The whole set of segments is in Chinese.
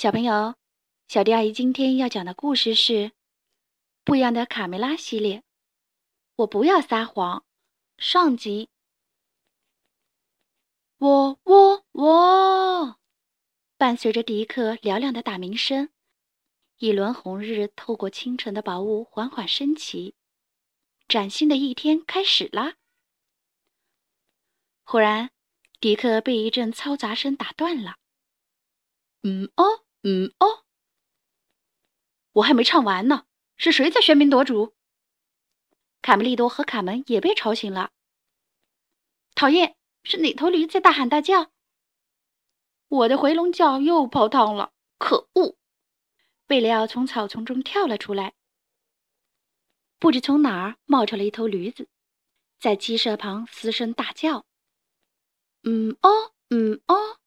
小朋友，小迪阿姨今天要讲的故事是《不一样的卡梅拉》系列。我不要撒谎。上集。喔喔喔！伴随着迪克嘹亮的打鸣声，一轮红日透过清晨的薄雾缓缓升起，崭新的一天开始啦。忽然，迪克被一阵嘈杂声打断了。嗯哦。嗯哦，我还没唱完呢。是谁在喧宾夺主？卡梅利多和卡门也被吵醒了。讨厌，是哪头驴在大喊大叫？我的回笼觉又泡汤了。可恶！贝里奥从草丛中跳了出来。不知从哪儿冒出了一头驴子，在鸡舍旁嘶声大叫。嗯哦，嗯哦，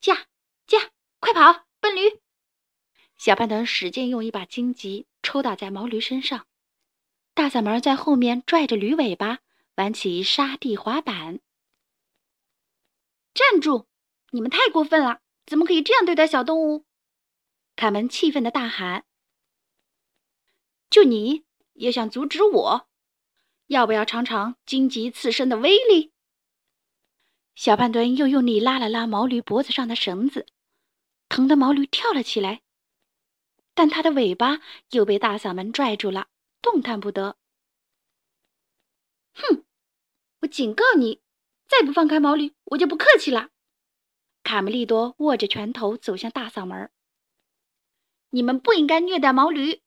驾驾！快跑，笨驴！小胖墩使劲用一把荆棘抽打在毛驴身上，大嗓门在后面拽着驴尾巴，玩起沙地滑板。站住！你们太过分了，怎么可以这样对待小动物？卡门气愤的大喊：“就你也想阻止我？要不要尝尝荆棘刺身的威力？”小胖墩又用力拉了拉毛驴脖子上的绳子。疼的毛驴跳了起来，但它的尾巴又被大嗓门拽住了，动弹不得。哼！我警告你，再不放开毛驴，我就不客气了。卡梅利多握着拳头走向大嗓门：“你们不应该虐待毛驴，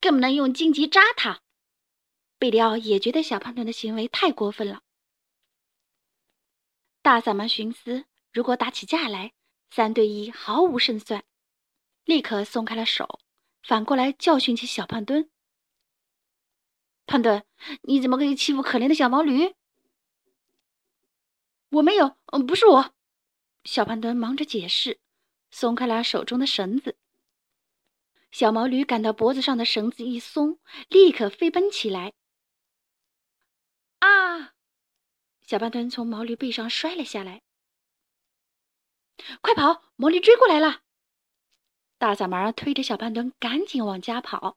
更不能用荆棘扎它。”贝里奥也觉得小胖墩的行为太过分了。大嗓门寻思，如果打起架来，三对一毫无胜算，立刻松开了手，反过来教训起小胖墩。胖墩，你怎么可以欺负可怜的小毛驴？我没有，嗯，不是我。小胖墩忙着解释，松开了手中的绳子。小毛驴感到脖子上的绳子一松，立刻飞奔起来。啊！小胖墩从毛驴背上摔了下来。快跑！毛驴追过来了！大嗓门推着小胖墩赶紧往家跑。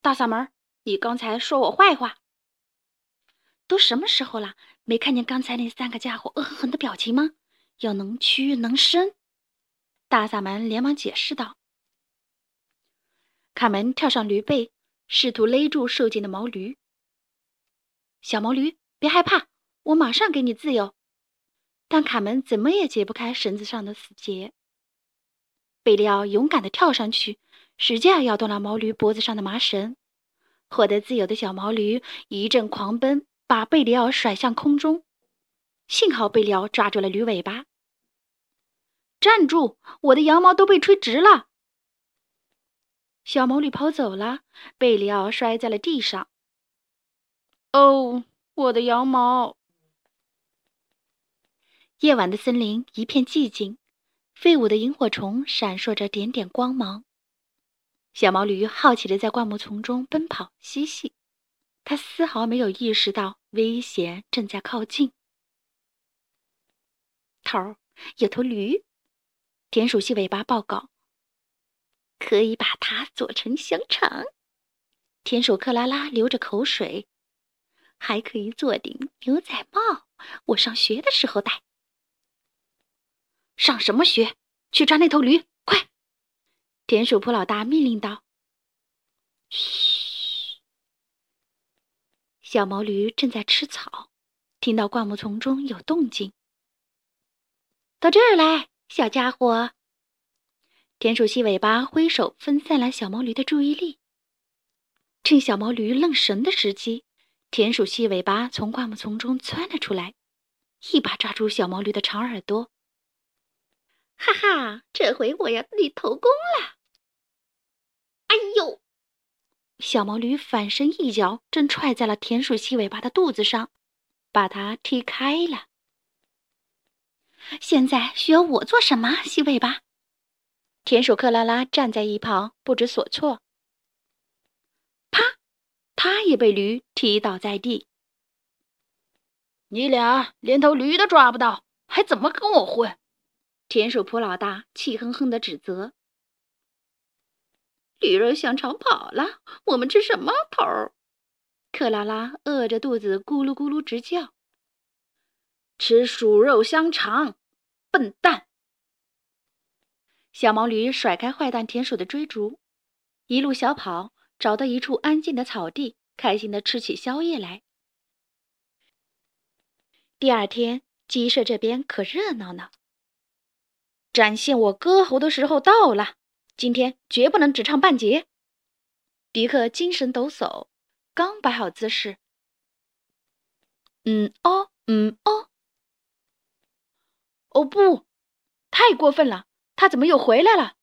大嗓门，你刚才说我坏话？都什么时候了，没看见刚才那三个家伙恶狠狠的表情吗？要能屈能伸。大嗓门连忙解释道。卡门跳上驴背，试图勒住受惊的毛驴。小毛驴，别害怕，我马上给你自由。但卡门怎么也解不开绳子上的死结。贝利奥勇敢地跳上去，使劲咬断了毛驴脖子上的麻绳。获得自由的小毛驴一阵狂奔，把贝里奥甩向空中。幸好贝里奥抓住了驴尾巴。站住！我的羊毛都被吹直了。小毛驴跑走了，贝里奥摔在了地上。哦，我的羊毛！夜晚的森林一片寂静，飞舞的萤火虫闪烁着点点光芒。小毛驴好奇地在灌木丛中奔跑嬉戏，它丝毫没有意识到危险正在靠近。头儿，有头驴，田鼠细尾巴报告：可以把它做成香肠。田鼠克拉拉流着口水，还可以做顶牛仔帽，我上学的时候戴。上什么学？去抓那头驴！快！田鼠普老大命令道。嘘！小毛驴正在吃草，听到灌木丛中有动静，到这儿来，小家伙！田鼠细尾巴挥手分散了小毛驴的注意力。趁小毛驴愣神的时机，田鼠细尾巴从灌木丛中窜了出来，一把抓住小毛驴的长耳朵。哈哈，这回我要立头功了！哎呦，小毛驴反身一脚，正踹在了田鼠细尾巴的肚子上，把它踢开了。现在需要我做什么？细尾巴，田鼠克拉拉站在一旁不知所措。啪，他也被驴踢倒在地。你俩连头驴都抓不到，还怎么跟我混？田鼠普老大气哼哼的指责：“驴肉香肠跑了，我们吃什么头？”克拉拉饿着肚子咕噜咕噜直叫：“吃鼠肉香肠，笨蛋！”小毛驴甩开坏蛋田鼠的追逐，一路小跑，找到一处安静的草地，开心的吃起宵夜来。第二天，鸡舍这边可热闹呢。展现我歌喉的时候到了，今天绝不能只唱半截。迪克精神抖擞，刚摆好姿势，嗯哦，嗯哦，哦不，太过分了！他怎么又回来了？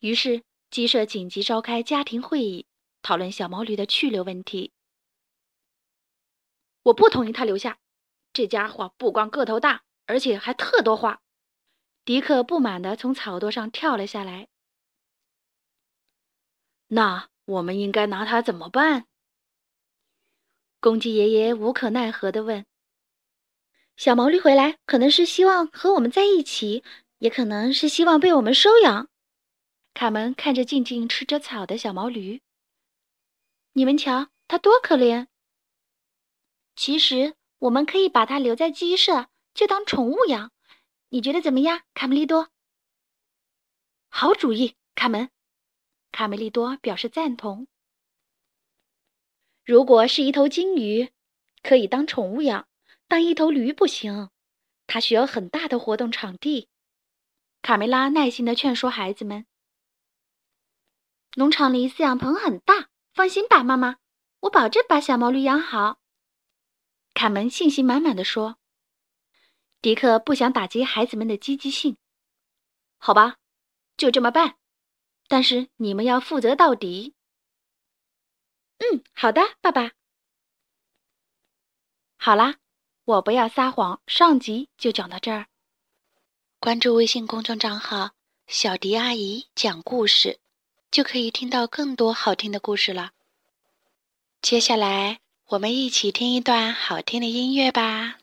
于是鸡舍紧急召开家庭会议，讨论小毛驴的去留问题。我不同意他留下，这家伙不光个头大，而且还特多话。迪克不满地从草垛上跳了下来。那我们应该拿他怎么办？公鸡爷爷无可奈何地问。小毛驴回来，可能是希望和我们在一起，也可能是希望被我们收养。卡门看着静静吃着草的小毛驴，你们瞧，它多可怜。其实，我们可以把它留在鸡舍，就当宠物养。你觉得怎么样，卡梅利多？好主意，卡门。卡梅利多表示赞同。如果是一头金鱼，可以当宠物养，但一头驴不行，它需要很大的活动场地。卡梅拉耐心的劝说孩子们：“农场里饲养棚很大，放心吧，妈妈，我保证把小毛驴养好。”卡门信心满满的说。迪克不想打击孩子们的积极性，好吧，就这么办。但是你们要负责到底。嗯，好的，爸爸。好啦，我不要撒谎，上集就讲到这儿。关注微信公众账号“小迪阿姨讲故事”，就可以听到更多好听的故事了。接下来，我们一起听一段好听的音乐吧。